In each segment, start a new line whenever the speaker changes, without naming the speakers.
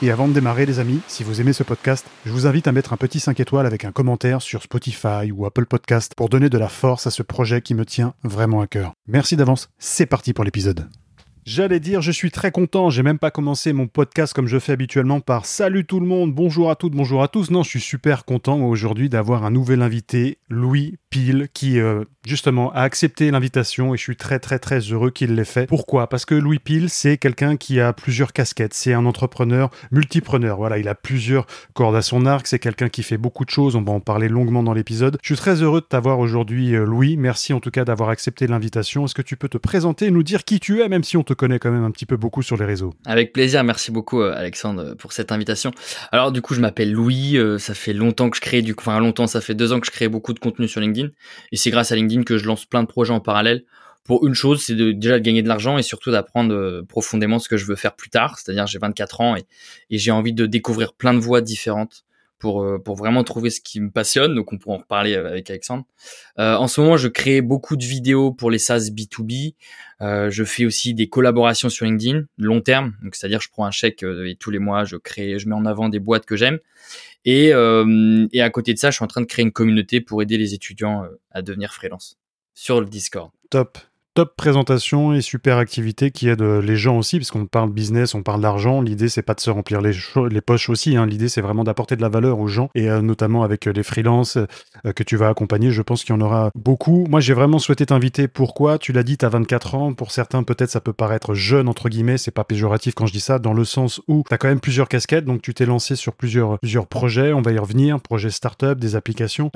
et avant de démarrer, les amis, si vous aimez ce podcast, je vous invite à mettre un petit 5 étoiles avec un commentaire sur Spotify ou Apple Podcast pour donner de la force à ce projet qui me tient vraiment à cœur. Merci d'avance, c'est parti pour l'épisode. J'allais dire, je suis très content. J'ai même pas commencé mon podcast comme je fais habituellement par Salut tout le monde, bonjour à toutes, bonjour à tous. Non, je suis super content aujourd'hui d'avoir un nouvel invité, Louis Pile, qui euh, justement a accepté l'invitation et je suis très très très heureux qu'il l'ait fait. Pourquoi? Parce que Louis Pile, c'est quelqu'un qui a plusieurs casquettes. C'est un entrepreneur multipreneur. Voilà, il a plusieurs cordes à son arc. C'est quelqu'un qui fait beaucoup de choses. On va en parler longuement dans l'épisode. Je suis très heureux de t'avoir aujourd'hui, euh, Louis. Merci en tout cas d'avoir accepté l'invitation. Est-ce que tu peux te présenter et nous dire qui tu es, même si on te connais quand même un petit peu beaucoup sur les réseaux?
Avec plaisir, merci beaucoup euh, Alexandre pour cette invitation. Alors du coup, je m'appelle Louis, ça fait longtemps que je crée du enfin longtemps, ça fait deux ans que je crée beaucoup de contenu sur LinkedIn et c'est grâce à LinkedIn que je lance plein de projets en parallèle. Pour une chose, c'est déjà de gagner de l'argent et surtout d'apprendre euh, profondément ce que je veux faire plus tard. C'est-à-dire, j'ai 24 ans et j'ai envie de découvrir plein de voies différentes pour, euh, pour vraiment trouver ce qui me passionne. Donc, on pourra en reparler euh, avec Alexandre. Euh, en ce moment, je crée beaucoup de vidéos pour les SaaS B2B. Euh, je fais aussi des collaborations sur LinkedIn, long terme. Donc, c'est-à-dire, je prends un chèque et tous les mois, je crée, je mets en avant des boîtes que j'aime. Et, et à côté de ça, je suis en train de créer une communauté pour aider les étudiants à devenir freelance sur le Discord.
Top top présentation et super activité qui aide euh, les gens aussi, puisqu'on parle business, on parle d'argent. L'idée, c'est pas de se remplir les, poches aussi. Hein. L'idée, c'est vraiment d'apporter de la valeur aux gens et euh, notamment avec euh, les freelances que tu vas accompagner. Je pense qu'il y en aura beaucoup. Moi, j'ai vraiment souhaité t'inviter. Pourquoi? Tu l'as dit, tu as 24 ans. Pour certains, peut-être, ça peut paraître jeune, entre guillemets. C'est pas péjoratif quand je dis ça, dans le sens où tu as quand même plusieurs casquettes. Donc, tu t'es lancé sur plusieurs, plusieurs projets. On va y revenir. Projets start-up, des applications.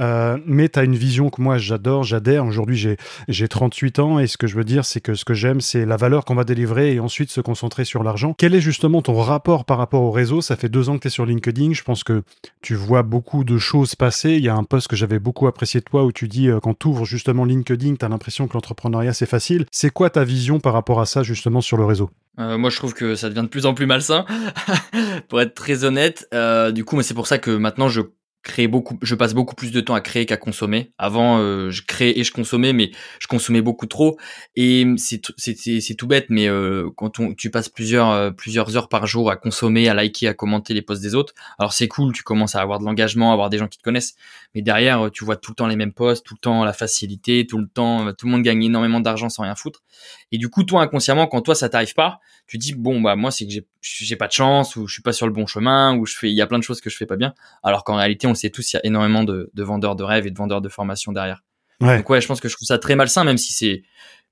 mais tu as une vision que moi, j'adore, j'adhère. Aujourd'hui, j'ai 38 ans et ce que je veux dire, c'est que ce que j'aime, c'est la valeur qu'on va délivrer et ensuite se concentrer sur l'argent. Quel est justement ton rapport par rapport au réseau? Ça fait deux ans que tu es sur LinkedIn. Je pense que tu vois beaucoup de choses passer. Il y a un post que j'avais beaucoup apprécié de toi où tu dis euh, quand tu ouvres justement LinkedIn, tu as l'impression que l'entrepreneuriat c'est facile. C'est quoi ta vision par rapport à ça justement sur le réseau?
Euh, moi, je trouve que ça devient de plus en plus malsain, pour être très honnête. Euh, du coup, mais c'est pour ça que maintenant, je créer beaucoup, je passe beaucoup plus de temps à créer qu'à consommer. Avant, euh, je créais et je consommais, mais je consommais beaucoup trop. Et c'est tout bête, mais euh, quand on, tu passes plusieurs euh, plusieurs heures par jour à consommer, à liker, à commenter les posts des autres, alors c'est cool, tu commences à avoir de l'engagement, à avoir des gens qui te connaissent. Mais derrière, tu vois tout le temps les mêmes posts, tout le temps la facilité, tout le temps, tout le monde gagne énormément d'argent sans rien foutre. Et du coup, toi inconsciemment, quand toi ça t'arrive pas, tu dis bon bah moi c'est que j'ai j'ai pas de chance ou je suis pas sur le bon chemin ou je fais il y a plein de choses que je fais pas bien. Alors qu'en réalité sait tous, il y a énormément de, vendeurs de rêves et de vendeurs de formation derrière. Donc ouais, je pense que je trouve ça très malsain, même si c'est,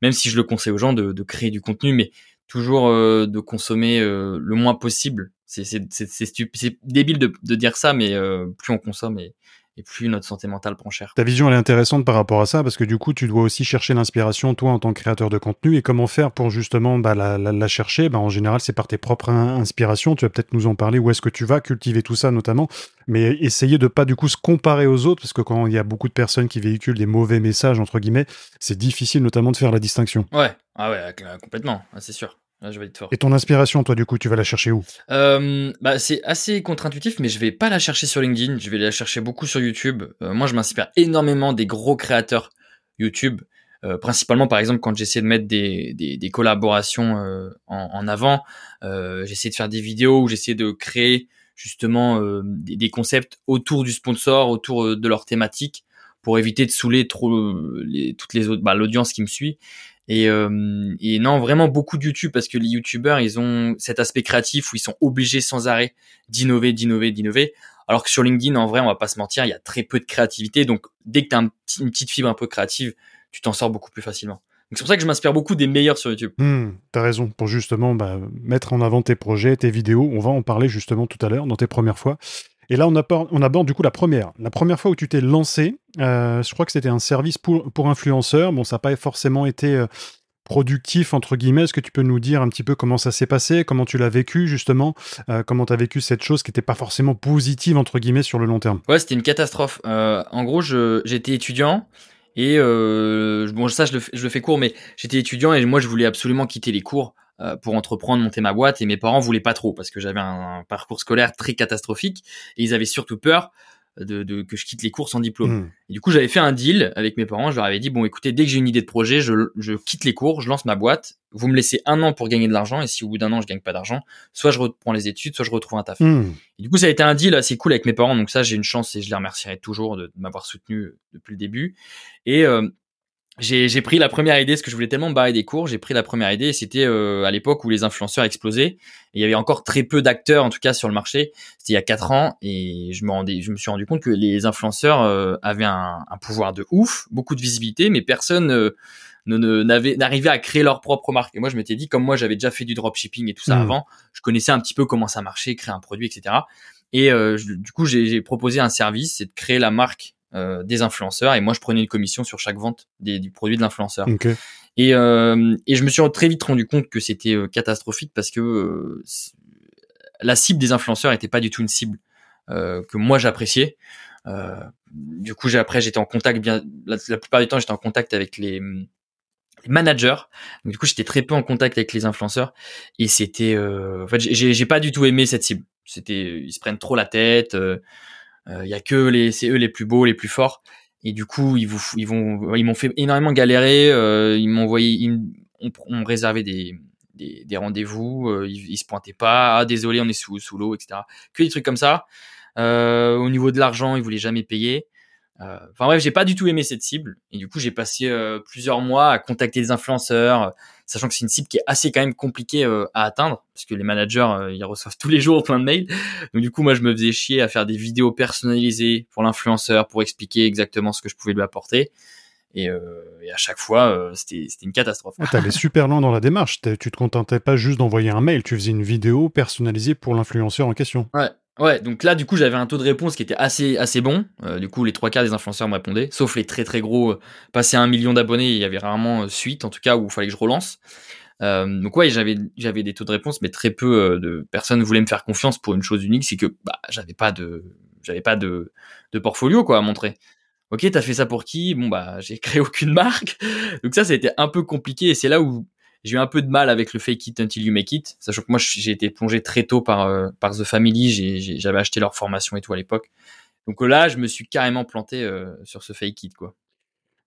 même si je le conseille aux gens de, créer du contenu, mais toujours euh, de consommer euh, le moins possible. C'est c'est débile de, de, dire ça, mais euh, plus on consomme et, et plus notre santé mentale prend cher.
Ta vision elle est intéressante par rapport à ça parce que du coup tu dois aussi chercher l'inspiration toi en tant que créateur de contenu et comment faire pour justement bah, la, chercher? Bah, en général c'est par tes propres inspirations. Tu vas peut-être nous en parler où est-ce que tu vas cultiver tout ça notamment, mais essayer de pas du coup se comparer aux autres parce que quand il y a beaucoup de personnes qui véhiculent des mauvais messages entre guillemets, c'est difficile notamment de faire la distinction.
Ouais, ah ouais complètement, c'est sûr. Ah, je fort.
Et ton inspiration, toi, du coup, tu vas la chercher où?
Euh, bah, C'est assez contre-intuitif, mais je vais pas la chercher sur LinkedIn, je vais la chercher beaucoup sur YouTube. Euh, moi, je m'inspire énormément des gros créateurs YouTube, euh, principalement, par exemple, quand j'essaie de mettre des, des, des collaborations euh, en, en, avant, euh, j'essaie de faire des vidéos où j'essaie de créer justement des, des, concepts autour du sponsor, autour de leur thématique, pour éviter de saouler trop les, toutes les autres, bah, l'audience qui me suit. Et, euh, et, non, vraiment beaucoup de YouTube parce que les YouTubeurs, ils ont cet aspect créatif où ils sont obligés sans arrêt d'innover, d'innover, d'innover. Alors que sur LinkedIn, en vrai, on va pas se mentir, il y a très peu de créativité. Donc, dès que tu as une petite fibre un peu créative, tu t'en sors beaucoup plus facilement. Donc, c'est pour ça que je m'inspire beaucoup des meilleurs sur YouTube.
Hmm, T'as raison. Pour justement bah, mettre en avant tes projets, tes vidéos. On va en parler justement tout à l'heure dans tes premières fois. Et là, on aborde, on aborde, du coup la première. La première fois où tu t'es lancé, euh, je crois que c'était un service pour, pour influenceurs. Bon, ça n'a pas forcément été euh, productif, entre guillemets. Est-ce que tu peux nous dire un petit peu comment ça s'est passé, comment tu l'as vécu, justement, euh, comment tu as vécu cette chose qui n'était pas forcément positive, entre guillemets, sur le long terme?
Ouais, c'était une catastrophe. en gros, j'étais étudiant Et bon, ça, je le, fais court, mais j'étais étudiant et moi, je voulais absolument quitter les cours pour entreprendre, monter ma boîte. Et mes parents voulaient pas trop parce que j'avais un, parcours scolaire très catastrophique et ils avaient surtout peur de, de, que je quitte les cours sans diplôme.
Hmm.
Et du coup, j'avais fait un deal avec mes parents. Je leur avais dit bon, écoutez, dès que j'ai une idée de projet, je, je quitte les cours, je lance ma boîte. Vous me laissez un an pour gagner de l'argent. Et si au bout d'un an je gagne pas d'argent, soit je reprends les études, soit je retrouve un taf.
Hmm.
Et du coup, ça a été un deal assez cool avec mes parents. Donc ça, j'ai une chance et je les remercierai toujours de, de m'avoir soutenu depuis le début. Et euh, j'ai pris la première idée, parce que je voulais tellement me barrer des cours, j'ai pris la première idée, c'était euh, à l'époque où les influenceurs explosaient, et il y avait encore très peu d'acteurs, en tout cas sur le marché, c'était il y a quatre ans, et je me, rendais, je me suis rendu compte que les influenceurs euh, avaient un, un, pouvoir de ouf, beaucoup de visibilité, mais personne euh, n'arrivait à créer leur propre marque. Et moi, je m'étais dit, comme moi, j'avais déjà fait du dropshipping et tout ça
mmh.
avant, je connaissais un petit peu comment ça marchait, créer un produit, etc. Et euh, je, du coup, j'ai proposé un service, c'est de créer la marque euh, des influenceurs et moi je prenais une commission sur chaque vente des, du produit de l'influenceur.
Okay.
Et, euh, et je me suis très vite rendu compte que c'était euh, catastrophique parce que euh, la cible des influenceurs était pas du tout une cible euh, que moi j'appréciais. du coup, j'ai après j'étais en contact bien la, la plupart du temps j'étais en contact avec les, les managers. Donc, du coup, j'étais très peu en contact avec les influenceurs et c'était en fait j'ai pas du tout aimé cette cible. C'était ils se prennent trop la tête il euh, y a que les, c'est eux les plus beaux, les plus forts. Et du coup, ils vous, ils vont, ils m'ont fait énormément galérer. Euh, ils m'ont envoyé, ils on, on réservait des, des, rendez-vous. Euh, ils, ils, se pointaient pas. Ah, désolé, on est sous, sous l'eau, etc. Que des trucs comme ça. Au niveau de l'argent, ils voulaient jamais payer. Euh, enfin bref, j'ai pas du tout aimé cette cible. Et du coup, j'ai passé euh, plusieurs mois à contacter des influenceurs, sachant que c'est une cible qui est assez quand même compliquée à atteindre, parce que les managers, ils reçoivent tous les jours plein de mails. Donc du coup, moi, je me faisais chier à faire des vidéos personnalisées pour l'influenceur, pour expliquer exactement ce que je pouvais lui apporter. Et, euh, et, à chaque fois, euh, c'était une catastrophe.
Ah, T'allais super loin dans la démarche. Tu te contentais pas juste d'envoyer un mail, tu faisais une vidéo personnalisée pour l'influenceur en question.
Ouais. Ouais, donc là, du coup, j'avais un taux de réponse qui était assez, assez bon. Euh, du coup, les trois quarts des influenceurs me répondaient, sauf les très très gros. Euh, passé à un million d'abonnés, il y avait rarement euh, suite, en tout cas, où il fallait que je relance. Euh, donc ouais, j'avais des taux de réponse, mais très peu de personnes voulaient me faire confiance pour une chose unique, c'est que bah, j'avais pas de j'avais pas de, de portfolio quoi à montrer. Ok, t'as fait ça pour qui? Bon bah j'ai créé aucune marque, donc ça, ça a un peu compliqué et c'est là où j'ai eu un peu de mal avec le fake it until you make it, sachant que moi j'ai été plongé très tôt par euh, par The Family, j'avais acheté leur formation et tout à l'époque. Donc là, je me suis carrément planté euh, sur ce fake it quoi.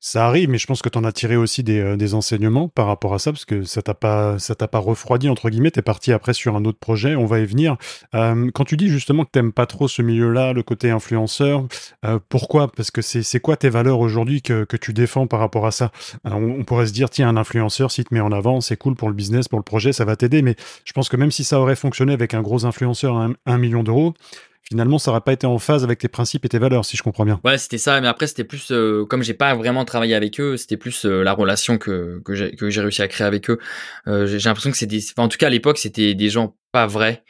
Ça arrive, mais je pense que tu en as tiré aussi des, euh, des, enseignements par rapport à ça, parce que ça t'a pas, ça t'a pas refroidi entre guillemets. T'es parti après sur un autre projet, on va y venir. Euh, quand tu dis justement que t'aimes pas trop ce milieu-là, le côté influenceur, euh, pourquoi? Parce que c'est, quoi tes valeurs aujourd'hui que, que tu défends par rapport à ça? On, on, pourrait se dire tiens, un influenceur, s'il te met en avant, c'est cool pour le business, pour le projet, ça va t'aider. Mais je pense que même si ça aurait fonctionné avec un gros influenceur à un million d'euros, finalement, ça n'aurait pas été en phase avec tes principes et tes valeurs, si je comprends bien.
Ouais, c'était ça. Mais après, c'était plus, euh, comme j'ai pas vraiment travaillé avec eux, c'était plus euh, la relation que, que j'ai, que j'ai réussi à créer avec eux. Euh, j'ai, l'impression que c'est des, enfin, en tout cas, à l'époque, c'était des gens pas vrais.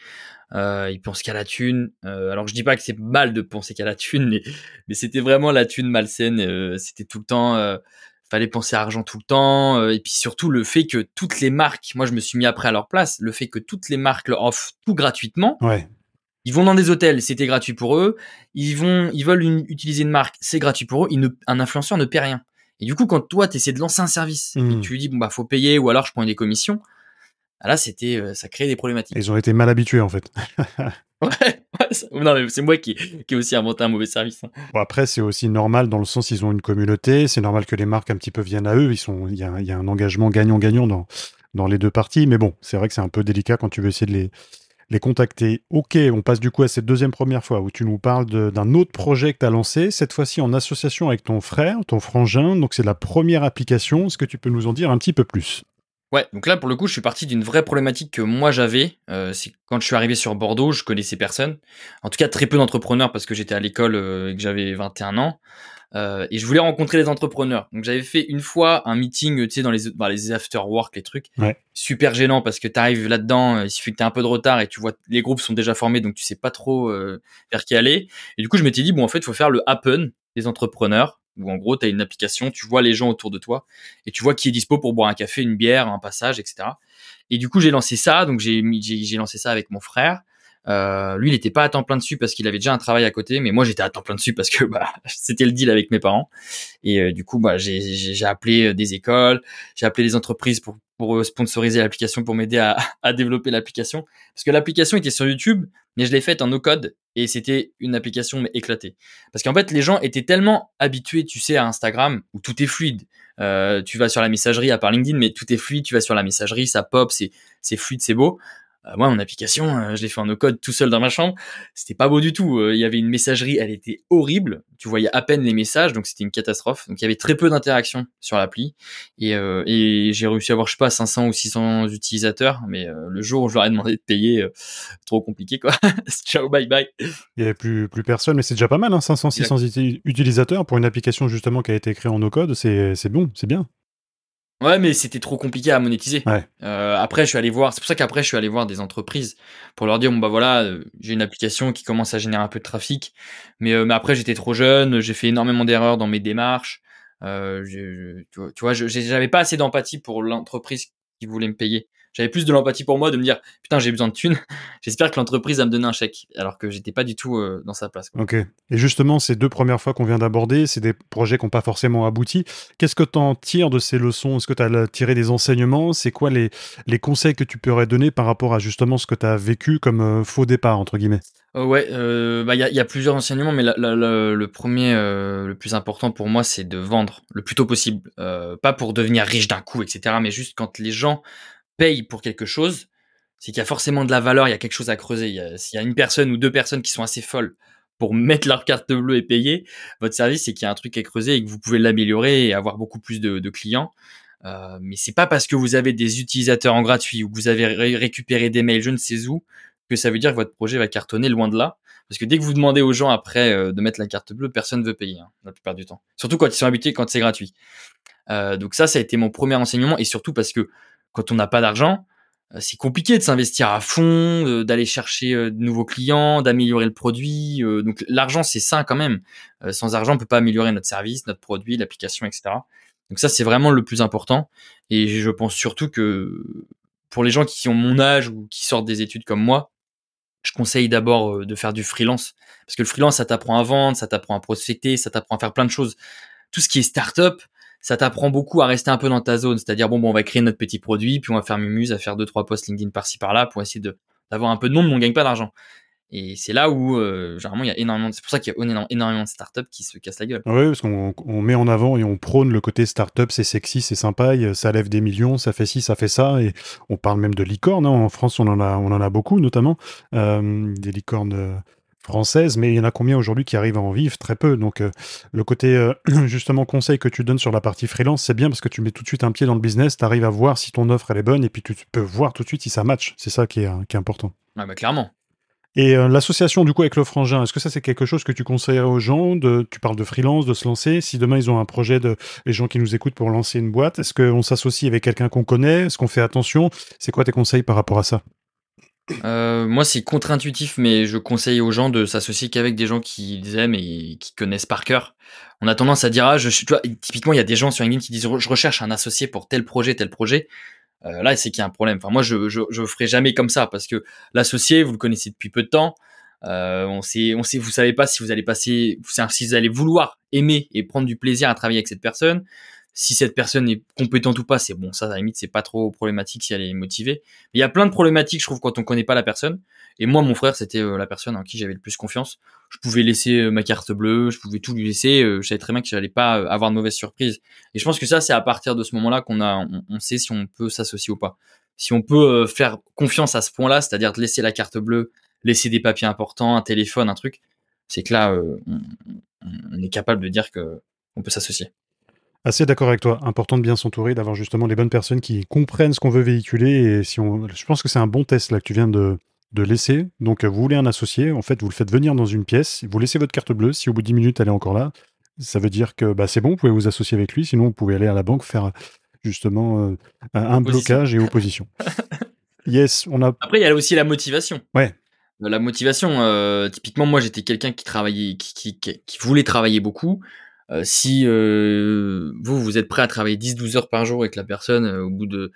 Euh, ils pensent qu'à la thune. alors, je dis pas que c'est mal de penser qu'à la thune, mais, mais c'était vraiment la thune malsaine. c'était tout le temps, fallait penser à argent tout le temps. et puis surtout, le fait que toutes les marques, moi, je me suis mis après à leur place, le fait que toutes les marques leur offrent tout gratuitement.
Ouais.
Ils vont dans des hôtels, c'était gratuit pour eux. Ils vont, ils veulent une, utiliser une marque, c'est gratuit pour eux. Ne, un influenceur ne paie rien. Et du coup, quand toi, tu essaies de lancer un service mmh. et tu lui dis bon bah faut payer ou alors je prends des commissions, là c'était, euh, ça crée des problématiques.
Ils ont été mal habitués en fait.
ouais, ouais non mais c'est moi qui, qui ai aussi inventé un mauvais service. Hein.
Bon, après c'est aussi normal dans le sens ils ont une communauté, c'est normal que les marques un petit peu viennent à eux. Ils sont, il y a, y a un engagement gagnant-gagnant dans dans les deux parties. Mais bon, c'est vrai que c'est un peu délicat quand tu veux essayer de les les contacter. Ok, on passe du coup à cette deuxième première fois où tu nous parles d'un autre projet que tu as lancé, cette fois-ci en association avec ton frère, ton frangin. Donc c'est la première application. Est-ce que tu peux nous en dire un petit peu plus?
Ouais, donc là pour le coup, je suis parti d'une vraie problématique que moi j'avais. Euh, c'est quand je suis arrivé sur Bordeaux, je connaissais personne. En tout cas, très peu d'entrepreneurs parce que j'étais à l'école euh, et que j'avais 21 ans. Euh, et je voulais rencontrer les entrepreneurs. Donc j'avais fait une fois un meeting, tu sais, dans les, bah, les after work, les trucs.
Ouais.
Super gênant parce que tu arrives là-dedans, euh, il suffit que tu un peu de retard et tu vois les groupes sont déjà formés, donc tu sais pas trop euh, vers qui aller. Et du coup, je m'étais dit bon, en fait, il faut faire le happen des entrepreneurs. Où en gros, tu as une application, tu vois les gens autour de toi et tu vois qui est dispo pour boire un café, une bière, un passage, etc. Et du coup, j'ai lancé ça. Donc j'ai j'ai lancé ça avec mon frère. Euh, lui, il n'était pas à temps plein dessus parce qu'il avait déjà un travail à côté, mais moi, j'étais à temps plein dessus parce que bah, c'était le deal avec mes parents. Et euh, du coup, bah, j'ai appelé euh, des écoles, j'ai appelé des entreprises pour, pour sponsoriser l'application, pour m'aider à, à développer l'application. Parce que l'application était sur YouTube, mais je l'ai faite en no code et c'était une application mais éclatée. Parce qu'en fait, les gens étaient tellement habitués, tu sais, à Instagram où tout est fluide. Euh, tu vas sur la messagerie à part LinkedIn, mais tout est fluide. Tu vas sur la messagerie, ça pop, c'est fluide, c'est beau. Euh, moi, mon application, euh, je l'ai fait en no-code tout seul dans ma chambre. C'était pas beau du tout. Euh, il y avait une messagerie, elle était horrible. Tu voyais à peine les messages, donc c'était une catastrophe. Donc il y avait très peu d'interactions sur l'appli. Et, et j'ai réussi à avoir, je sais pas, 500 ou 600 utilisateurs. Mais le jour où je leur ai demandé de payer, trop compliqué quoi. Ciao, bye bye.
Il y avait plus, plus personne, mais c'est déjà pas mal, hein, 500, 600 utilisateurs pour une application justement qui a été créée en no-code. C'est bon, c'est bien.
Ouais, mais c'était trop compliqué à monétiser. Euh, après, je suis allé voir. C'est pour ça qu'après, je suis allé voir des entreprises pour leur dire bon bah voilà, euh, j'ai une application qui commence à générer un peu de trafic, mais euh, mais après j'étais trop jeune, j'ai fait énormément d'erreurs dans mes démarches. tu vois, j'avais pas assez d'empathie pour l'entreprise qui voulait me payer. J'avais plus de l'empathie pour moi de me dire putain j'ai besoin de thunes. J'espère que l'entreprise va me donner un chèque, alors que j'étais pas du tout euh, dans sa place.
Ok. Et justement, ces deux premières fois qu'on vient d'aborder, c'est des projets qui n'ont pas forcément abouti. Qu'est-ce que tu en tires de ces leçons? Est-ce que tu as tiré des enseignements? C'est quoi les, les conseils que tu pourrais donner par rapport à justement ce que tu as vécu comme euh, faux départ entre guillemets?
Euh, ouais, bah il y, a, plusieurs enseignements, mais le premier, le plus important pour moi, c'est de vendre le plus tôt possible. pas pour devenir riche d'un coup, etc., mais juste quand les gens paye pour quelque chose, c'est qu'il y a forcément de la valeur, il y a quelque chose à creuser. S'il y a une personne ou deux personnes qui sont assez folles pour mettre leur carte bleue et payer votre service, c'est qu'il y a un truc à creuser et que vous pouvez l'améliorer et avoir beaucoup plus de, clients. Euh, mais c'est pas parce que vous avez des utilisateurs en gratuit ou que vous avez récupéré des mails, je ne sais où, que ça veut dire que votre projet va cartonner loin de là. Parce que dès que vous demandez aux gens après euh, de mettre la carte bleue, personne ne veut payer, hein, la plupart du temps. Surtout quand ils sont habitués, quand c'est gratuit. Euh, donc ça, ça a été mon premier enseignement, et surtout parce que quand on n'a pas d'argent, euh, c'est compliqué de s'investir à fond, d'aller chercher euh, de nouveaux clients, d'améliorer le produit. Euh, donc l'argent, c'est ça quand même. Sans argent, on peut pas améliorer notre service, notre produit, l'application, etc. Donc ça, c'est vraiment le plus important. Et je pense surtout que pour les gens qui ont mon âge ou qui sortent des études comme moi, je conseille d'abord de faire du freelance. Parce que le freelance, ça t'apprend à vendre, ça t'apprend à prospecter, ça t'apprend à faire plein de choses. Tout ce qui est startup, ça t'apprend beaucoup à rester un peu dans ta zone. C'est-à-dire, bon, on va créer notre petit produit, puis on va faire Mumuse, à faire deux, trois posts LinkedIn par-ci, par-là, pour essayer d'avoir un peu de monde, mais on gagne pas d'argent. Et c'est là où, euh, généralement, il y a énormément, c'est pour ça qu'il y a énormément de startups qui se cassent la gueule.
Oui, parce qu'on on met en avant et on prône le côté startup, c'est sexy, c'est sympa, ça lève des millions, ça fait ci, ça fait ça, et on parle même de licornes. Hein. En France, on en a, beaucoup, notamment euh, des licornes. Française, mais il y en a combien aujourd'hui qui arrivent à en vivre? Très peu. Donc euh, le côté euh, justement conseil que tu donnes sur la partie freelance, c'est bien parce que tu mets tout de suite un pied dans le business, tu arrives à voir si ton offre elle est bonne et puis tu peux voir tout de suite si ça match. C'est ça qui est, qui est important.
Ah bah clairement.
Et euh, l'association du coup avec le frangin, est-ce que ça c'est quelque chose que tu conseillerais aux gens de, Tu parles de freelance, de se lancer? Si demain ils ont un projet de les gens qui nous écoutent pour lancer une boîte, est-ce qu'on s'associe avec quelqu'un qu'on connaît? Est-ce qu'on fait attention? C'est quoi tes conseils par rapport à ça?
Euh, moi, c'est contre-intuitif, mais je conseille aux gens de s'associer qu'avec des gens qu'ils aiment et qui connaissent par cœur. On a tendance à dire, ah, je suis, tu vois, typiquement, il y a des gens sur LinkedIn qui disent, je recherche un associé pour tel projet, tel projet. Euh, là, c'est qu'il y a un problème. Enfin, moi, je, je, je ferai jamais comme ça parce que l'associé, vous le connaissez depuis peu de temps. Euh, on sait, on sait, vous savez pas si vous allez passer, si vous allez vouloir aimer et prendre du plaisir à travailler avec cette personne si cette personne est compétente ou pas, c'est bon, ça à la limite c'est pas trop problématique si elle est motivée. il y a plein de problématiques, je trouve, quand on connaît pas la personne. Et moi, mon frère, c'était euh, la personne en qui j'avais le plus confiance. Je pouvais laisser euh, ma carte bleue, je pouvais tout lui laisser. Euh, je savais très bien que j'allais pas avoir de mauvaise surprise. Et je pense que ça, c'est à partir de ce moment-là qu'on a, on, sait si on peut s'associer ou pas. Si on peut faire confiance à ce point-là, c'est-à-dire de laisser la carte bleue, laisser des papiers importants, un téléphone, un truc, c'est que là, on, on est capable de dire que on peut s'associer.
Assez d'accord avec toi. Important de bien s'entourer, d'avoir justement les bonnes personnes qui comprennent ce qu'on veut véhiculer. Et si on, je pense que c'est un bon test là que tu viens de, de laisser. Donc, vous voulez un associé, en fait, vous le faites venir dans une pièce, vous laissez votre carte bleue. Si au bout de 10 minutes, elle est encore là, ça veut dire que bah, c'est bon, vous pouvez vous associer avec lui. Sinon, vous pouvez aller à la banque faire justement euh, un blocage et opposition. yes, on a.
Après, il y a aussi la motivation.
Ouais.
Euh, la motivation, euh, typiquement, moi, j'étais quelqu'un qui travaillait, qui, qui, qui, voulait travailler beaucoup. Euh, si euh, vous, vous êtes prêt à travailler 10-12 heures par jour et que la personne, euh, au bout de...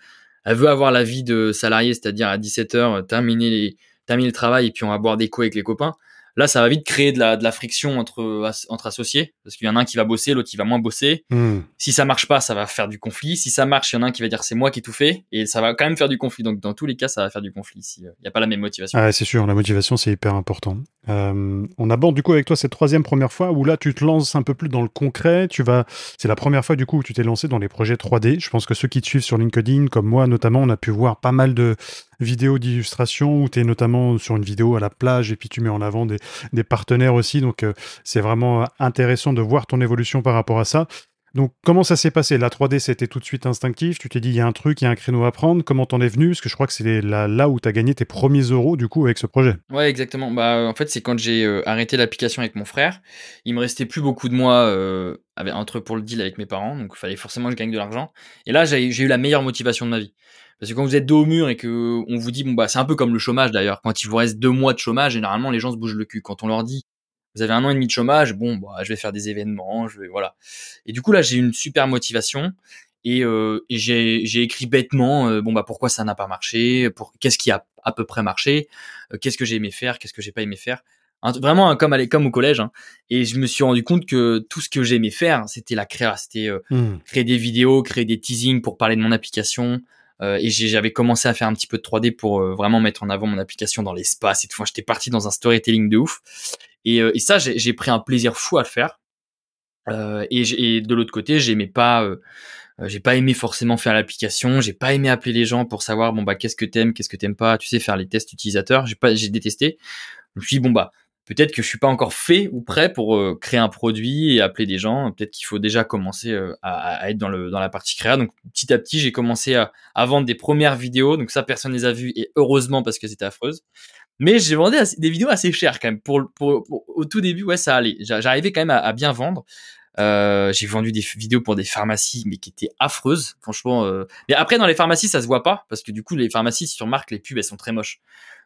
Elle veut avoir la vie de salarié, c'est-à-dire à 17 heures, terminer les, terminer le travail et puis on va boire des coups avec les copains. Là, ça va vite créer de la, de la friction entre, entre associés, parce qu'il y en a un qui va bosser, l'autre qui va moins bosser.
Hmm.
Si ça marche pas, ça va faire du conflit. Si ça marche, il y en a un qui va dire c'est moi qui ai tout fait, et ça va quand même faire du conflit. Donc dans tous les cas, ça va faire du conflit s'il n'y a pas la même motivation.
Ah, c'est sûr, la motivation, c'est hyper important. Euh, on aborde du coup avec toi cette troisième première fois où là, tu te lances un peu plus dans le concret. Tu vas, c'est la première fois du coup où tu t'es lancé dans les projets 3D. Je pense que ceux qui te suivent sur LinkedIn, comme moi notamment, on a pu voir pas mal de vidéos d'illustration où tu es notamment sur une vidéo à la plage et puis tu mets en avant des, partenaires aussi. Donc euh, c'est vraiment intéressant de voir ton évolution par rapport à ça. Donc comment ça s'est passé? La 3D, c'était tout de suite instinctif Tu t'es dit, il y a un truc, il y a un créneau à prendre. Comment t'en es venu? Parce que je crois que c'est là, là où tu as gagné tes premiers euros du coup avec ce projet.
Ouais, exactement. Bah, en fait, c'est quand j'ai euh, arrêté l'application avec mon frère. Il me restait plus beaucoup de mois euh, entre pour le deal avec mes parents. Donc il fallait forcément que je gagne de l'argent. Et là, j'ai eu la meilleure motivation de ma vie. Parce que quand vous êtes dos au mur et que on vous dit bon bah c'est un peu comme le chômage d'ailleurs. Quand il vous reste deux mois de chômage, généralement les gens se bougent le cul. Quand on leur dit vous avez un an et demi de chômage, bon bah je vais faire des événements, je vais voilà. Et du coup là j'ai une super motivation et, euh, et j'ai écrit bêtement euh, bon bah pourquoi ça n'a pas marché, pour qu'est-ce qui a à peu près marché, euh, qu'est-ce que j'ai aimé faire, qu'est-ce que j'ai pas aimé faire. vraiment comme à comme au collège hein. et je me suis rendu compte que tout ce que j'aimais faire c'était la créa c'était euh,
Hmm.
créer des vidéos créer des teasings pour parler de mon application euh, et j'avais commencé à faire un petit peu de 3D pour euh, vraiment mettre en avant mon application dans l'espace et tout. Enfin, j'étais parti dans un storytelling de ouf. Et, euh, et ça, j'ai pris un plaisir fou à le faire. Euh, et, et de l'autre côté, j'aimais pas, euh, j'ai pas aimé forcément faire l'application. J'ai pas aimé appeler les gens pour savoir bon bah qu'est-ce que t'aimes, qu'est-ce que t'aimes pas. Tu sais faire les tests utilisateurs. J'ai pas, j'ai détesté. Je me suis dit bon bah peut-être que je suis pas encore fait ou prêt pour euh, créer un produit et appeler des gens. Peut-être qu'il faut déjà commencer euh, à, être dans le dans la partie créa. Donc petit à petit, j'ai commencé à, vendre des premières vidéos. Donc ça, personne les a vues et heureusement parce que c'était affreuse. Mais j'ai vendu des vidéos assez chères quand même. Pour, au tout début, ouais, ça allait. J'a- J'arrivais quand même à bien vendre. Euh, j'ai vendu des vidéos pour des pharmacies, mais qui étaient affreuses, franchement. euh. Mais après, dans les pharmacies, ça se voit pas, parce que du coup, les pharmacies, si tu remarques, les pubs, elles sont très moches.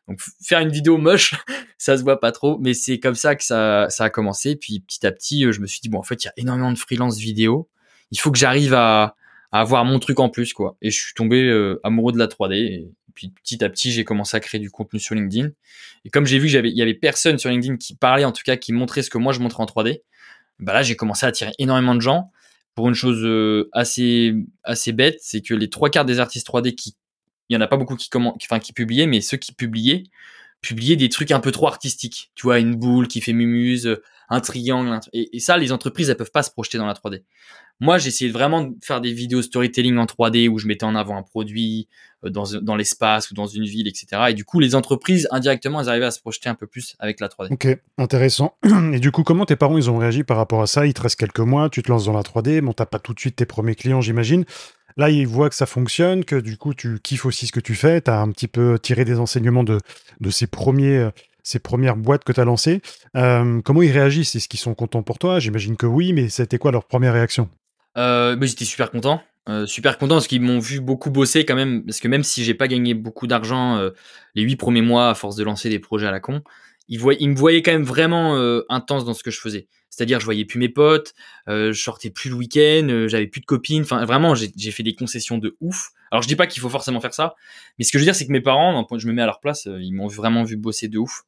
Donc, faire une vidéo moche, ça se voit pas trop, mais c'est comme ça que ça, ça a commencé. Puis, petit à petit, euh, je me suis dit, bon, en fait, il y a énormément de freelance vidéo. Il faut que j'arrive à, à avoir mon truc en plus, quoi. Et je suis tombé euh, amoureux de la 3D. Et puis, petit à petit, j'ai commencé à créer du contenu sur LinkedIn. Et comme j'ai vu avait, il y avait personne sur LinkedIn qui parlait, en tout cas, qui montrait ce que moi je montrais en 3D, bah là, j'ai commencé à attirer énormément de gens. Pour une chose euh, assez, assez bête, c'est que les trois quarts des artistes 3D qui, il y en a pas beaucoup qui comment, enfin, qui publiaient, mais ceux qui publiaient, publiaient des trucs un peu trop artistiques. Tu vois, une boule qui fait mumuse, un triangle, et, ça, les entreprises, elles peuvent pas se projeter dans la 3D. Moi, essayé vraiment de faire des vidéos storytelling en 3D où je mettais en avant un produit euh, dans, dans l'espace ou dans une ville, etc. Et du coup, les entreprises, indirectement, elles arrivaient à se projeter un peu plus avec la 3D.
Ok, intéressant. Et du coup, comment tes parents ils ont réagi par rapport à ça? Il te reste quelques mois, tu te lances dans la 3D, bon, t'as pas tout de suite tes premiers clients, j'imagine. Là, ils voient que ça fonctionne, que du coup, tu kiffes aussi ce que tu fais, tu as un petit peu tiré des enseignements de, ces, premiers, euh, premières boîtes que tu as lancées. Euh, comment ils réagissent? Est-ce qu'ils sont contents pour toi? J'imagine que oui, mais c'était quoi leur première réaction?
Euh, j'étais super content. Super content parce qu'ils m'ont vu beaucoup bosser quand même. Parce que même si j'ai pas gagné beaucoup d'argent les huit premiers mois à force de lancer des projets à la con, ils me voyaient quand même vraiment euh, intense dans ce que je faisais. C'est-à-dire, je voyais plus mes potes, euh, je sortais plus le week-end, euh, j'avais plus de copines. Enfin, vraiment, j'ai fait des concessions de ouf. Alors, je dis pas qu'il faut forcément faire ça, mais ce que je veux dire, c'est que mes parents, je me mets à leur place, euh, ils m'ont vraiment vu bosser de ouf.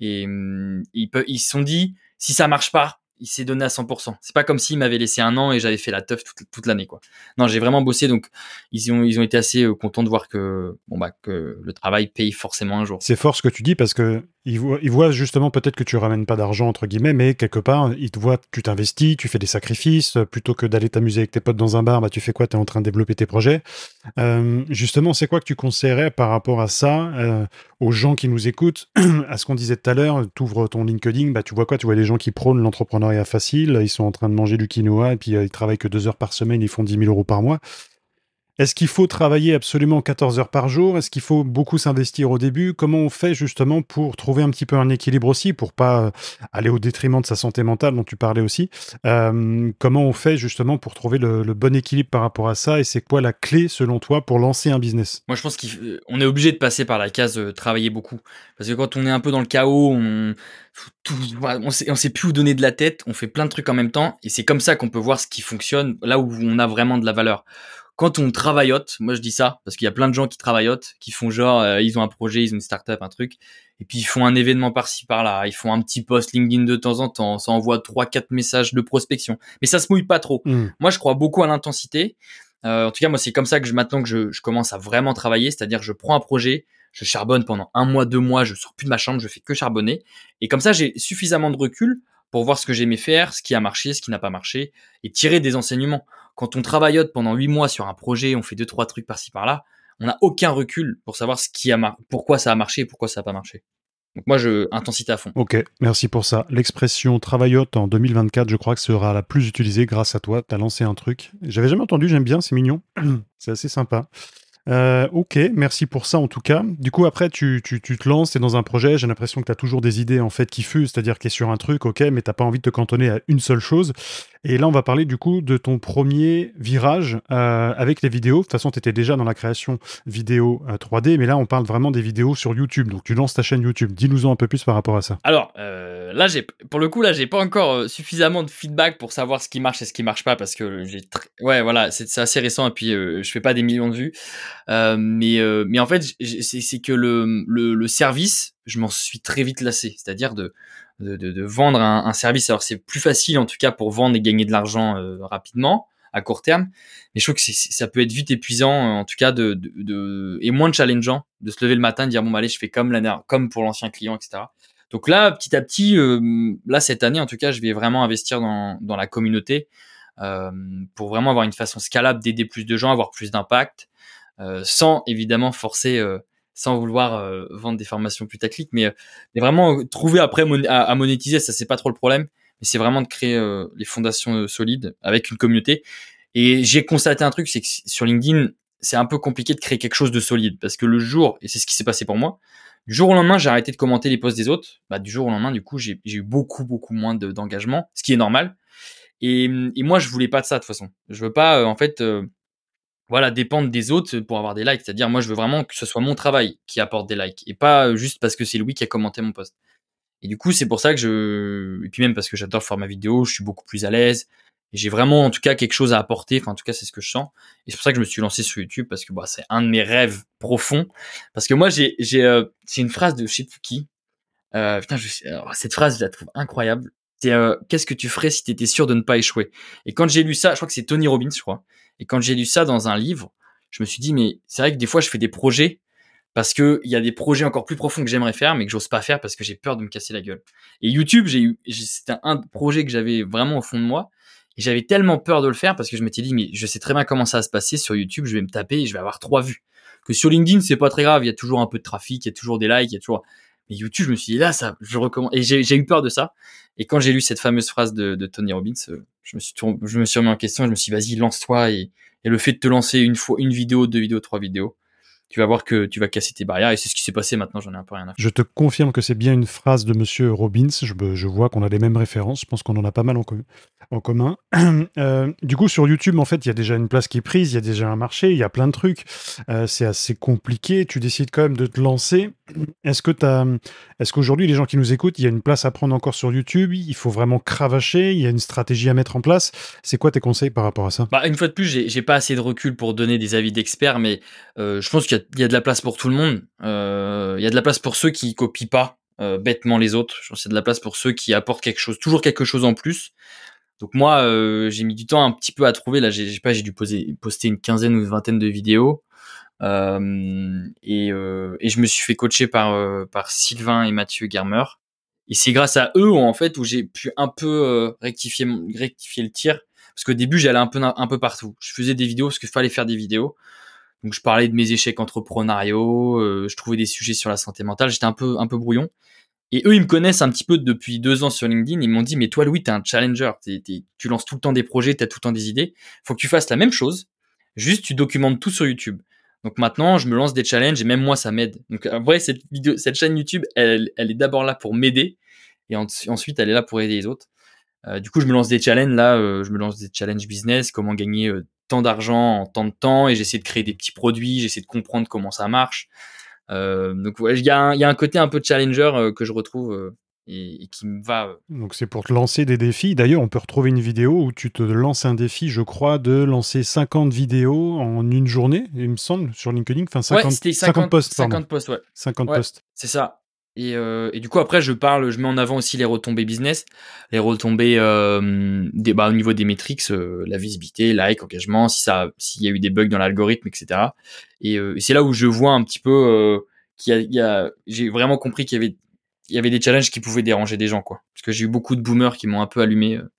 Et hum, ils se sont dit, si ça marche pas, il s'est donné à 100%. C'est pas comme s'il m'avait laissé un an et j'avais fait la teuf toute, toute l'année, quoi. Non, j'ai vraiment bossé, donc ils ont, ils ont été assez euh, contents de voir que, bon, bah, que le travail paye forcément un jour.
C'est fort ce que tu dis parce que ils voient, justement peut-être que tu ramènes pas d'argent entre guillemets, mais quelque part ils te voient tu t'investis, tu fais des sacrifices euh, plutôt que d'aller t'amuser avec tes potes dans un bar. Bah tu fais quoi? Tu es en train de développer tes projets. Euh, justement, c'est quoi que tu conseillerais par rapport à ça euh, aux gens qui nous écoutent? À ce qu'on disait tout à l'heure, tu ouvres ton LinkedIn, bah tu vois quoi? Tu vois des gens qui prônent l'entrepreneuriat facile, ils sont en train de manger du quinoa et puis ils travaillent que deux heures par semaine, ils font 10 000 euros par mois. Est-ce qu'il faut travailler absolument 14 heures par jour? Est-ce qu'il faut beaucoup s'investir au début? Comment on fait justement pour trouver un petit peu un équilibre aussi, pour pas euh, aller au détriment de sa santé mentale dont tu parlais aussi? Euh, Comment on fait justement pour trouver le, bon équilibre par rapport à ça? Et c'est quoi la clé selon toi pour lancer un business?
Moi, je pense qu'on est obligé de passer par la case euh, travailler beaucoup. Parce que quand on est un peu dans le chaos, on, on, sait, sait plus où donner de la tête, on fait plein de trucs en même temps, et c'est comme ça qu'on peut voir ce qui fonctionne, là où on a vraiment de la valeur. Quand on travaillote, moi je dis ça parce qu'il y a plein de gens qui travaillotent, qui font genre euh, ils ont un projet, ils ont une startup, un truc, et puis ils font un événement par-ci par-là, ils font un petit post LinkedIn de temps en temps, ça envoie trois quatre messages de prospection, mais ça se mouille pas trop.
Hmm.
Moi je crois beaucoup à l'intensité. Euh, en tout cas moi c'est comme ça que je maintenant que je, je commence à vraiment travailler, c'est-à-dire je prends un projet, je charbonne pendant un mois, deux mois, je sors plus de ma chambre, je fais que charbonner, et comme ça j'ai suffisamment de recul pour voir ce que j'aimais faire, ce qui a marché, ce qui n'a pas marché, et tirer des enseignements. Quand on travaillote pendant huit mois sur un projet, on fait deux trois trucs par-ci par-là, on n'a aucun recul pour savoir ce qui a pourquoi ça a marché et pourquoi ça n'a pas marché. Donc moi, je intensité à fond.
Ok, merci pour ça. L'expression travaillote en 2024, je crois que sera la plus utilisée grâce à toi. Tu as lancé un truc. J'avais jamais entendu, j'aime bien, c'est mignon. c'est assez sympa. Euh, ok, merci pour ça en tout cas. Du coup, après, tu, tu, tu te lances, tu es dans un projet. J'ai l'impression que tu as toujours des idées en fait qui fusent, c'est-à-dire qu'il est sur un truc, ok, mais t'as pas envie de te cantonner à une seule chose. Et là, on va parler du coup de ton premier virage euh, avec les vidéos. De toute façon, tu étais déjà dans la création vidéo euh, 3D, mais là, on parle vraiment des vidéos sur YouTube. Donc, tu lances ta chaîne YouTube. Dis-nous-en un peu plus par rapport à ça.
Alors, là, j'ai, pour le coup, là, j'ai pas encore euh, suffisamment de feedback pour savoir ce qui marche et ce qui marche pas parce que j'ai, tr- ouais, voilà, c'est, assez récent et puis euh, je fais pas des millions de vues. Euh, mais, euh, mais en fait, c'est, que le, le, le service, je m'en suis très vite lassé. C'est-à-dire de, de, de, vendre un, un service. Alors, c'est plus facile en tout cas pour vendre et gagner de l'argent rapidement à court terme. Mais je trouve que ça peut être vite épuisant, en tout cas, de, de, de- et moins challengeant de se lever le matin, de dire bon, bah, allez, je fais comme comme pour l'ancien client, etc. Donc là, petit à petit, euh, là cette année en tout cas, je vais vraiment investir dans, dans la communauté euh, pour vraiment avoir une façon scalable d'aider plus de gens, avoir plus d'impact, euh, sans évidemment forcer, sans vouloir vendre des formations putaclic, mais, mais vraiment trouver après à, à monétiser, ça c'est pas trop le problème, mais c'est vraiment de créer les fondations solides avec une communauté. Et j'ai constaté un truc, c'est que sur LinkedIn, c'est un peu compliqué de créer quelque chose de solide parce que le jour, et c'est ce qui s'est passé pour moi, du jour au lendemain, j'ai arrêté de commenter les posts des autres. Bah, du jour au lendemain, du coup, j'ai eu beaucoup, beaucoup moins de- d'engagement, ce qui est normal. Et, et moi, je voulais pas de ça de toute façon. Je veux pas, euh, en fait, euh, voilà, dépendre des autres pour avoir des likes. C'est-à-dire, moi, je veux vraiment que ce soit mon travail qui apporte des likes et pas euh, juste parce que c'est Louis qui a commenté mon post. Et du coup, c'est pour ça que je, et puis même parce que j'adore faire ma vidéo, je suis beaucoup plus à l'aise. J'ai vraiment, en tout cas, quelque chose à apporter. Enfin, en tout cas, c'est ce que je sens. Et c'est pour ça que je me suis lancé sur YouTube parce que bah, c'est un de mes rêves profonds. Parce que moi, j'ai, j'ai, euh, c'est une phrase de je sais plus qui. Euh, putain, je, alors, cette phrase, je la trouve incroyable. C'est euh, qu'est-ce que tu ferais si tu étais sûr de ne pas échouer? Et quand j'ai lu ça, je crois que c'est Tony Robbins, je crois. Et quand j'ai lu ça dans un livre, je me suis dit mais c'est vrai que des fois je fais des projets parce que il y a des projets encore plus profonds que j'aimerais faire mais que j'ose pas faire parce que j'ai peur de me casser la gueule. Et YouTube, j'ai eu c'était un projet que j'avais vraiment au fond de moi j'avais tellement peur de le faire parce que je m'étais dit mais je sais très bien comment ça va se passer sur YouTube, je vais me taper et je vais avoir trois vues. Que sur LinkedIn, c'est pas très grave, il y a toujours un peu de trafic, il y a toujours des likes, il y a toujours mais YouTube, je me suis dit là ça je recommande et j'ai eu peur de ça. Et quand j'ai lu cette fameuse phrase de, Tony Robbins, euh, je me suis je me suis remis en question, je me suis dit vas-y, lance-toi et et le fait de te lancer une fois, une vidéo, deux vidéos, trois vidéos, tu vas voir que tu vas casser tes barrières. Et c'est ce qui s'est passé maintenant, j'en ai un peu rien à faire.
Je te confirme que c'est bien une phrase de Monsieur Robbins. Je, je vois qu'on a les mêmes références. Je pense qu'on en a pas mal en, co- en commun. Euh, du coup, sur YouTube, en fait, il y a déjà une place qui est prise, il y a déjà un marché, il y a plein de trucs. Euh, c'est assez compliqué. Tu décides quand même de te lancer. Est-ce que est-ce qu'aujourd'hui, les gens qui nous écoutent, il y a une place à prendre encore sur YouTube? Il faut vraiment cravacher Il y a une stratégie à mettre en place C'est quoi tes conseils par rapport à ça?
Bah, une fois de plus, j'ai j'ai pas assez de recul pour donner des avis d'experts, mais euh, je pense qu'il y, a- il y a de la place pour tout le monde. Euh, il y a de la place pour ceux qui copient pas euh, bêtement les autres. Je y a de la place pour ceux qui apportent quelque chose, toujours quelque chose en plus. Donc moi, euh, j'ai mis du temps un petit peu à trouver. Là, j'ai pas, j'ai dû poster une quinzaine ou une vingtaine de vidéos. Et, je me suis fait coacher par, Sylvain et Mathieu Germer. Et c'est grâce à eux, en fait, où j'ai pu un peu rectifier le tir. Parce qu'au début, j'allais un peu, un peu partout. Je faisais des vidéos parce qu'il fallait faire des vidéos. Donc, je parlais de mes échecs entrepreneuriaux, euh, je trouvais des sujets sur la santé mentale. J'étais un peu, un peu brouillon. Et eux, ils me connaissent un petit peu depuis deux ans sur LinkedIn. Ils m'ont dit, mais toi, Louis, t'es un challenger. Tu lances tout le temps des projets, t'as tout le temps des idées. Faut que tu fasses la même chose. Juste, tu documentes tout sur YouTube. Donc maintenant, je me lance des challenges et même moi, ça m'aide. Donc en vrai, cette vidéo, cette chaîne YouTube, elle, elle est d'abord là pour m'aider et en- ensuite, elle est là pour aider les autres. Euh, du coup, je me lance des challenges là. euh, je me lance des challenges business, comment gagner tant d'argent en tant de temps et j'essaie de créer des petits produits. J'essaie de comprendre comment ça marche. Euh, donc ouais, il y, a un- il y a un côté un peu challenger euh, que je retrouve euh, et, qui me va.
Donc c'est pour te lancer des défis. D'ailleurs, on peut retrouver une vidéo où tu te lances un défi, je crois, de lancer 50 vidéos en une journée, il me semble, sur LinkedIn. Enfin, 50, 50, 50 posts.
50 posts, ouais.
50 posts.
C'est ça. Et, euh, du coup, après, je parle, je mets en avant aussi les retombées business, les retombées euh, des, bah, au niveau des métriques, euh, la visibilité, like, engagement, si ça, s'il y a eu des bugs dans l'algorithme, etc. Et, euh, et c'est là où je vois un petit peu euh, qu'il y a, j'ai vraiment compris qu'il y avait, il y avait des challenges qui pouvaient déranger des gens, quoi. Parce que j'ai eu beaucoup de boomers qui m'ont un peu allumé euh,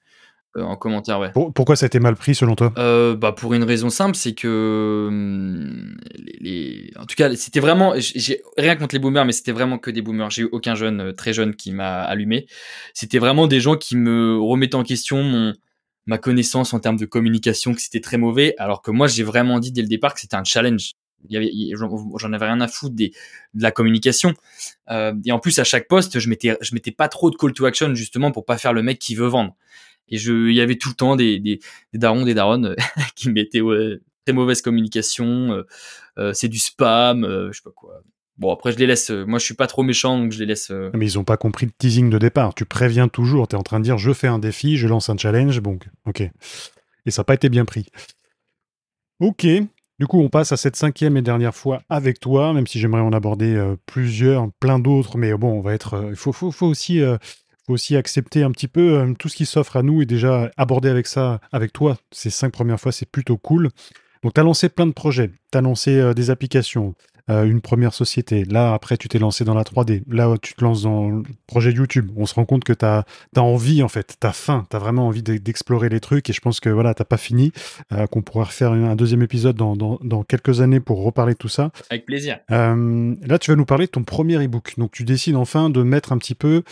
en commentaire, ouais.
pourquoi ça a été mal pris selon toi?
Euh, Bah pour une raison simple, c'est que hum, les, en tout cas c'était vraiment, j'ai rien contre les boomers, mais c'était vraiment que des boomers. J'ai eu aucun jeune euh, très jeune qui m'a allumé. C'était vraiment des gens qui me remettaient en question mon ma connaissance en termes de communication, que c'était très mauvais, alors que moi j'ai vraiment dit dès le départ que c'était un challenge. J'en avais rien à foutre des, de la communication. Euh, et en plus à chaque poste, je mettais, je mettais pas trop de call to action justement pour pas faire le mec qui veut vendre. Et je, il y avait tout le temps des, des, des darons, des daronnes euh, qui mettaient très mauvaise communication, euh, euh, c'est du spam, euh, je sais pas quoi. Bon, après, je les laisse. moi, je suis pas trop méchant, donc je les laisse.
Mais ils ont pas compris le teasing de départ. Tu préviens toujours. Tu es en train de dire je fais un défi, je lance un challenge. Bon, ok. Et ça n'a pas été bien pris. Ok. Du coup, on passe à cette cinquième et dernière fois avec toi, même si j'aimerais en aborder plusieurs, plein d'autres. Mais bon, on va être. Il faut, faut, aussi aussi accepter un petit peu euh, tout ce qui s'offre à nous et déjà aborder avec ça, avec toi, ces cinq premières fois, c'est plutôt cool. Donc, tu as lancé plein de projets, tu as lancé euh, des applications, euh, une première société. Là, après, tu t'es lancé dans la 3D. Là, tu te lances dans le projet YouTube. On se rend compte que tu as, envie, en fait, tu as faim, tu as vraiment envie d'explorer les trucs. Et je pense que voilà, tu pas fini, euh, qu'on pourra refaire un deuxième épisode dans, dans, dans, quelques années pour reparler de tout ça.
Avec plaisir.
Euh, là, tu vas nous parler de ton premier e-book. Donc, tu décides enfin de mettre un petit peu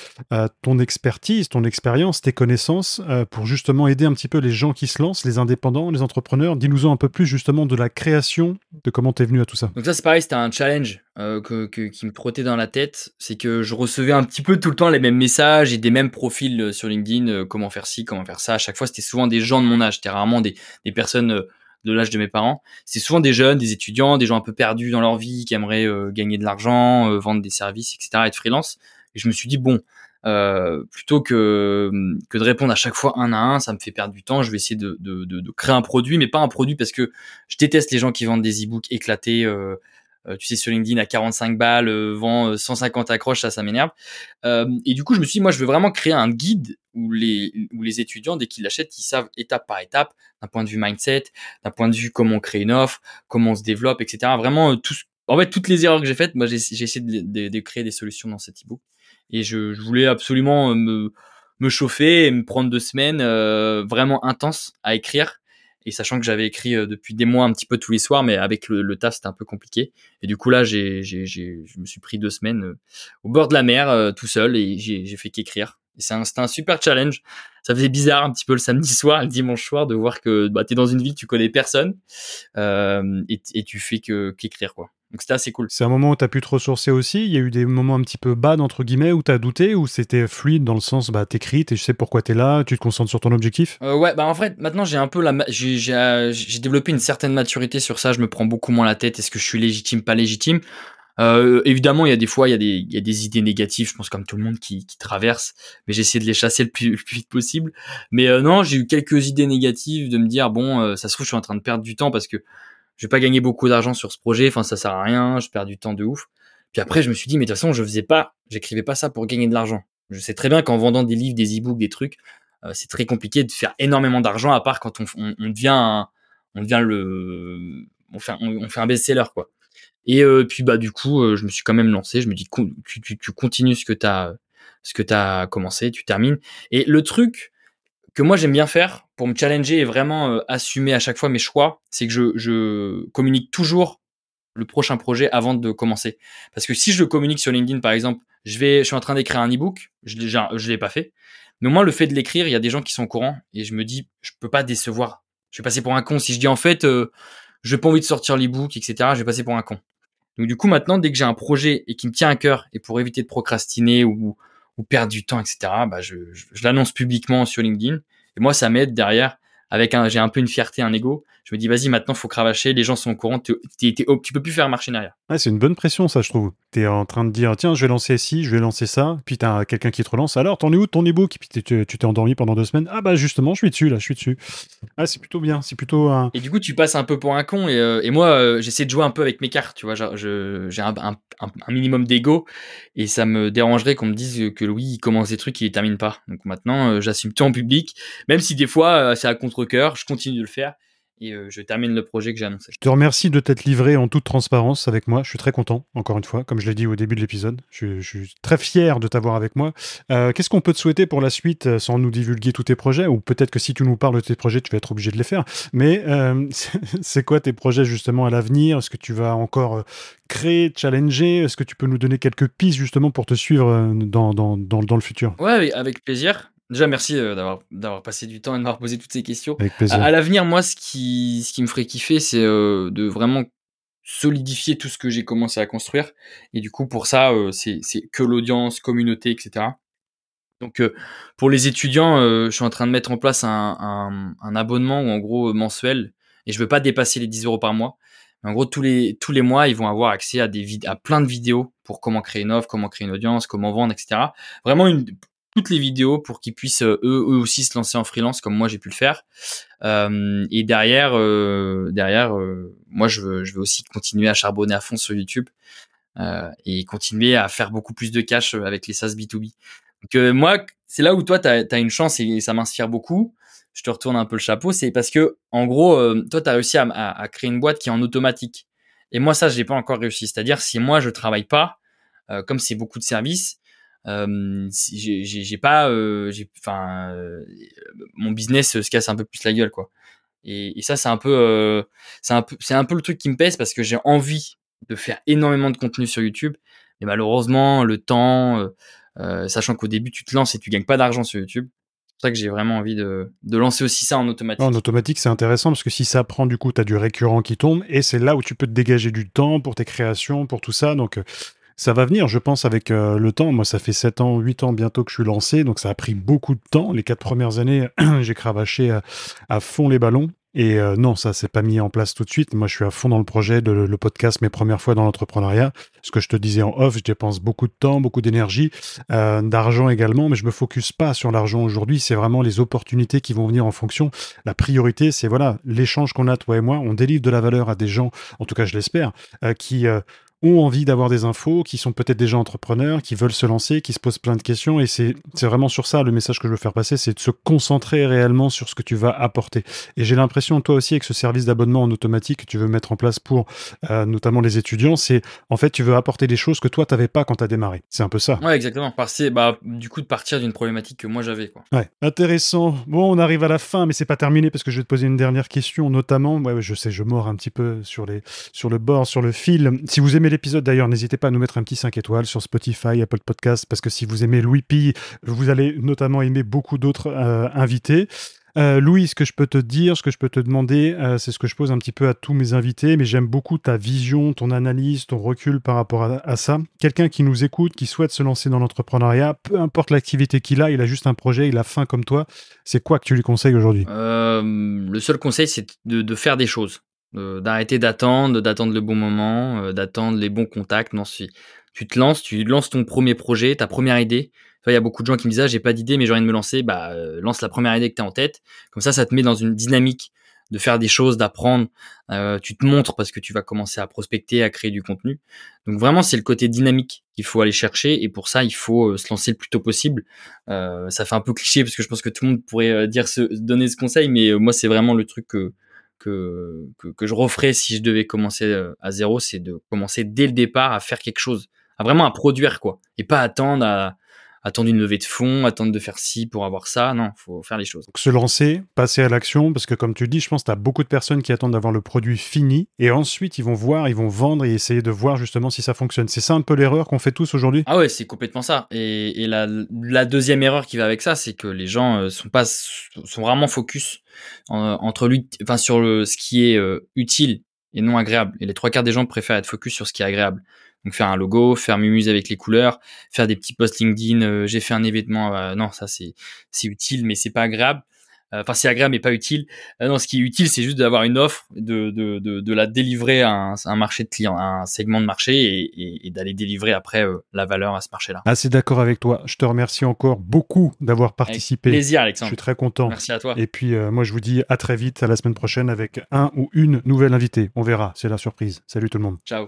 ton expertise, ton expérience, tes connaissances pour justement aider un petit peu les gens qui se lancent, les indépendants, les entrepreneurs. Dis-nous un peu plus justement de la création, de comment tu es venu à tout ça.
Donc, ça, c'est pareil, c'était un challenge euh, que, qui me trottait dans la tête, c'est que je recevais un petit peu tout le temps les mêmes messages et des mêmes profils euh, sur LinkedIn, euh, comment faire ci, comment faire ça. À chaque fois, c'était souvent des gens de mon âge, c'était rarement des, des personnes de l'âge de mes parents. C'est souvent des jeunes, des étudiants, des gens un peu perdus dans leur vie, qui aimeraient gagner de l'argent, vendre des services, etc., être freelance. Et je me suis dit, bon, plutôt que, que de répondre à chaque fois un à un, ça me fait perdre du temps. Je vais essayer de, de, créer un produit, mais pas un produit parce que je déteste les gens qui vendent des e-books éclatés. Tu sais, sur LinkedIn à 45 balles, euh, vend 150 accroches, ça, ça m'énerve. et du coup, je me suis dit, moi, je veux vraiment créer un guide où les, où les étudiants, dès qu'ils l'achètent, ils savent étape par étape, d'un point de vue mindset, d'un point de vue comment on crée une offre, comment on se développe, etc. Vraiment, tout, en fait, toutes les erreurs que j'ai faites, moi, j'ai essayé de, de, de, créer des solutions dans cet e-book. Et je, je, voulais absolument me, me chauffer et me prendre deux semaines euh, vraiment intenses à écrire. Et sachant que j'avais écrit euh, depuis des mois un petit peu tous les soirs, mais avec le, taf, c'était un peu compliqué. Et du coup, là, j'ai, j'ai, je me suis pris deux semaines euh, au bord de la mer, euh, tout seul, et j'ai fait qu'écrire. Et c'est un, c'était un super challenge. Ça faisait bizarre un petit peu le samedi soir, le dimanche soir, de voir que bah, tu es dans une ville, tu connais personne, euh, et, et tu fais que qu'écrire, quoi. Donc c'était assez cool.
C'est un moment où tu as pu te ressourcer aussi. Il y a eu des moments un petit peu bas, entre guillemets, où tu as douté, ou c'était fluide dans le sens, bah, t'écris, et je sais pourquoi tu es là, tu te concentres sur ton objectif?
Euh, Ouais, bah en fait, maintenant j'ai un peu la. J'ai euh, développé une certaine maturité sur ça, je me prends beaucoup moins la tête. Est-ce que je suis légitime, pas légitime? Euh, évidemment, il y a des fois, il y a des, il y a des idées négatives, je pense comme tout le monde qui, qui traverse, mais j'ai essayé de les chasser le plus, le plus vite possible. Mais euh, non, j'ai eu quelques idées négatives de me dire bon, euh, ça se trouve, je suis en train de perdre du temps parce que je vais pas gagner beaucoup d'argent sur ce projet, enfin ça sert à rien, je perds du temps de ouf. Puis après je me suis dit mais de toute façon je faisais pas, j'écrivais pas ça pour gagner de l'argent. Je sais très bien qu'en vendant des livres, des e-books, des trucs, euh, c'est très compliqué de faire énormément d'argent à part quand on, on, devient on devient le on fait on fait un best-seller quoi. Et euh, puis bah du coup euh, je me suis quand même lancé, je me dis tu, tu, tu continues ce que tu as ce que tu as commencé, tu termines. Et le truc que moi j'aime bien faire pour me challenger et vraiment euh, assumer à chaque fois mes choix, c'est que je, je, communique toujours le prochain projet avant de commencer. Parce que si je le communique sur LinkedIn par exemple, je vais, je suis en train d'écrire un ebook, je je l'ai pas fait, mais au moins le fait de l'écrire, il y a des gens qui sont au courant et je me dis, je peux pas décevoir. Je vais passer pour un con si je dis en fait, euh, je n'ai pas envie de sortir l'ebook, etc. Je vais passer pour un con. Donc du coup maintenant, dès que j'ai un projet et qui me tient à cœur et pour éviter de procrastiner ou perdre du temps, etc. Bah, je, je, je l'annonce publiquement sur LinkedIn. Et moi, ça m'aide derrière avec un, j'ai un peu une fierté, un ego. Je me dis, vas-y, maintenant, faut cravacher. Les gens sont au courant. Tu tu peux plus faire marcher derrière.
Ouais, c'est une bonne pression, ça, je trouve. Tu es en train de dire, tiens, je vais lancer ci, je vais lancer ça. Puis tu as quelqu'un qui te relance. Alors, t'en es où ton e-book? Puis tu t'es endormi pendant deux semaines. Ah, bah, justement, je suis dessus, là, je suis dessus. Ah, c'est plutôt bien. C'est plutôt un.
Et du coup, tu passes un peu pour un con. Et, euh, et moi, euh, j'essaie de jouer un peu avec mes cartes. Tu vois, j'ai un, un, un, minimum d'ego. Et ça me dérangerait qu'on me dise que Louis, il commence des trucs et il termine pas. Donc maintenant, euh, j'assume tout en public. Même si des fois, c'est à contre-coeur, je continue de le faire et euh, je termine le projet que j'ai annoncé.
Je te remercie de t'être livré en toute transparence avec moi. Je suis très content, encore une fois, comme je l'ai dit au début de l'épisode. Je, suis très fier de t'avoir avec moi. Euh, qu'est-ce qu'on peut te souhaiter pour la suite euh, sans nous divulguer tous tes projets? Ou peut-être que si tu nous parles de tes projets, tu vas être obligé de les faire. Mais c'est quoi tes projets justement à l'avenir? Est-ce que tu vas encore créer, challenger? Est-ce que tu peux nous donner quelques pistes justement pour te suivre dans, dans, dans, dans le futur?
Ouais, avec plaisir. Déjà, merci euh, d'avoir d'avoir passé du temps et de m'avoir posé toutes ces questions. À, l'avenir, moi, ce qui ce qui me ferait kiffer, c'est euh, de vraiment solidifier tout ce que j'ai commencé à construire. Et du coup, pour ça, euh, c'est c'est que l'audience, communauté, etc. Donc, pour les étudiants, je suis en train de mettre en place un, un, un abonnement ou en gros mensuel. Et je veux pas dépasser les 10 euros par mois. en gros, tous les tous les mois, ils vont avoir accès à des à plein de vidéos pour comment créer une offre, comment créer une audience, comment vendre, etc. Vraiment une toutes les vidéos pour qu'ils puissent euh, eux, eux, aussi se lancer en freelance comme moi j'ai pu le faire. Euh, et derrière, euh, derrière, moi je veux, je veux aussi continuer à charbonner à fond sur YouTube et continuer à faire beaucoup plus de cash avec les SaaS B2B. Donc moi, c'est là où toi tu as, une chance et ça m'inspire beaucoup. Je te retourne un peu le chapeau, c'est parce que en gros, toi tu as réussi à, à, créer une boîte qui est en automatique. Et moi ça, je n'ai pas encore réussi. C'est-à-dire si moi je travaille pas, comme c'est beaucoup de services, euh, j'ai pas, euh, enfin, euh, mon business se casse un peu plus la gueule, quoi. Et, ça, c'est un peu, c'est un peu, c'est un peu le truc qui me pèse parce que j'ai envie de faire énormément de contenu sur YouTube, mais malheureusement, le temps, sachant qu'au début, tu te lances et tu gagnes pas d'argent sur YouTube. C'est pour ça que j'ai vraiment envie de, de, lancer aussi ça en automatique.
En automatique, c'est intéressant parce que si ça prend, du coup, tu as du récurrent qui tombe et c'est là où tu peux te dégager du temps pour tes créations, pour tout ça. Donc, ça va venir, je pense, avec euh, le temps. Moi, ça fait 7 ans, 8 ans bientôt que je suis lancé, donc ça a pris beaucoup de temps. Les quatre premières années, j'ai cravaché à, fond les ballons. Et euh, non, ça s'est pas mis en place tout de suite. Moi, je suis à fond dans le projet de le podcast, mes premières fois dans l'entrepreneuriat. Ce que je te disais en off, je dépense beaucoup de temps, beaucoup d'énergie, euh, d'argent également, mais je me focus pas sur l'argent aujourd'hui. C'est vraiment les opportunités qui vont venir en fonction. La priorité, c'est voilà l'échange qu'on a toi et moi. On délivre de la valeur à des gens, en tout cas, je l'espère, qui ont envie d'avoir des infos, qui sont peut-être déjà entrepreneurs, qui veulent se lancer, qui se posent plein de questions. Et c'est vraiment sur ça le message que je veux faire passer, c'est de se concentrer réellement sur ce que tu vas apporter. Et j'ai l'impression, toi aussi, avec ce service d'abonnement en automatique que tu veux mettre en place pour euh, notamment les étudiants, c'est en fait, tu veux apporter des choses que toi, tu n'avais pas quand tu as démarré. C'est un peu ça.
Ouais, exactement. Passer, bah, du coup, de partir d'une problématique que moi j'avais.
Ouais, intéressant. Bon, on arrive à la fin, mais c'est pas terminé parce que je vais te poser une dernière question, notamment. Ouais, je sais, je mords un petit peu sur, les, sur le bord, sur le fil. Si vous aimez l'épisode d'ailleurs, n'hésitez pas à nous mettre un petit 5 étoiles sur Spotify, Apple Podcast, parce que si vous aimez Louis P, vous allez notamment aimer beaucoup d'autres euh, invités. Euh, Louis, ce que je peux te dire, ce que je peux te demander, euh, c'est ce que je pose un petit peu à tous mes invités, mais j'aime beaucoup ta vision, ton analyse, ton recul par rapport à, ça. Quelqu'un qui nous écoute, qui souhaite se lancer dans l'entrepreneuriat, peu importe l'activité qu'il a, il a juste un projet, il a faim comme toi. C'est quoi que tu lui conseilles aujourd'hui?
Le seul conseil, c'est de, faire des choses d'arrêter d'attendre, d'attendre le bon moment, euh, d'attendre les bons contacts. Non, si tu te lances, tu lances ton premier projet, ta première idée. Il y a beaucoup de gens qui me disent ah, j'ai pas d'idée mais j'ai envie de me lancer. Bah euh, lance la première idée que tu as en tête. Comme ça, ça te met dans une dynamique de faire des choses, d'apprendre. Euh, tu te montres parce que tu vas commencer à prospecter, à créer du contenu. Donc vraiment, c'est le côté dynamique qu'il faut aller chercher et pour ça, il faut se lancer le plus tôt possible. ça fait un peu cliché parce que je pense que tout le monde pourrait dire ce, donner ce conseil, mais moi, c'est vraiment le truc que que, que, je referais si je devais commencer euh, à zéro, c'est de commencer dès le départ à faire quelque chose, à vraiment à produire quoi, et pas attendre à, attendre une levée de fonds, attendre de faire ci pour avoir ça. Non, faut faire les choses.
se lancer, passer à l'action, parce que comme tu dis, je pense que tu as beaucoup de personnes qui attendent d'avoir le produit fini, et ensuite ils vont voir, ils vont vendre et essayer de voir justement si ça fonctionne. C'est ça un peu l'erreur qu'on fait tous aujourd'hui?
Ah ouais, c'est complètement ça. Et, et la, la, deuxième erreur qui va avec ça, c'est que les gens euh, sont pas sont vraiment focus entre lui, enfin sur le, ce qui est euh, utile et non agréable. Et les trois quarts des gens préfèrent être focus sur ce qui est agréable. Donc faire un logo, faire mumuse avec les couleurs, faire des petits posts LinkedIn, euh, j'ai fait un événement, euh, non ça c'est c'est utile mais c'est pas agréable. Enfin, c'est agréable mais pas utile. non, ce qui est utile, c'est juste d'avoir une offre, de, de, de, de, la délivrer à un, un, marché de clients, à un segment de marché et, et, d'aller délivrer après la valeur à ce marché-là.
Assez d'accord avec toi. Je te remercie encore beaucoup d'avoir participé.
Avec plaisir, Alexandre.
Je suis très content.
Merci à toi.
Et puis, moi, je vous dis à très vite, à la semaine prochaine avec un ou une nouvelle invitée. On verra, c'est la surprise. Salut tout le monde.
Ciao.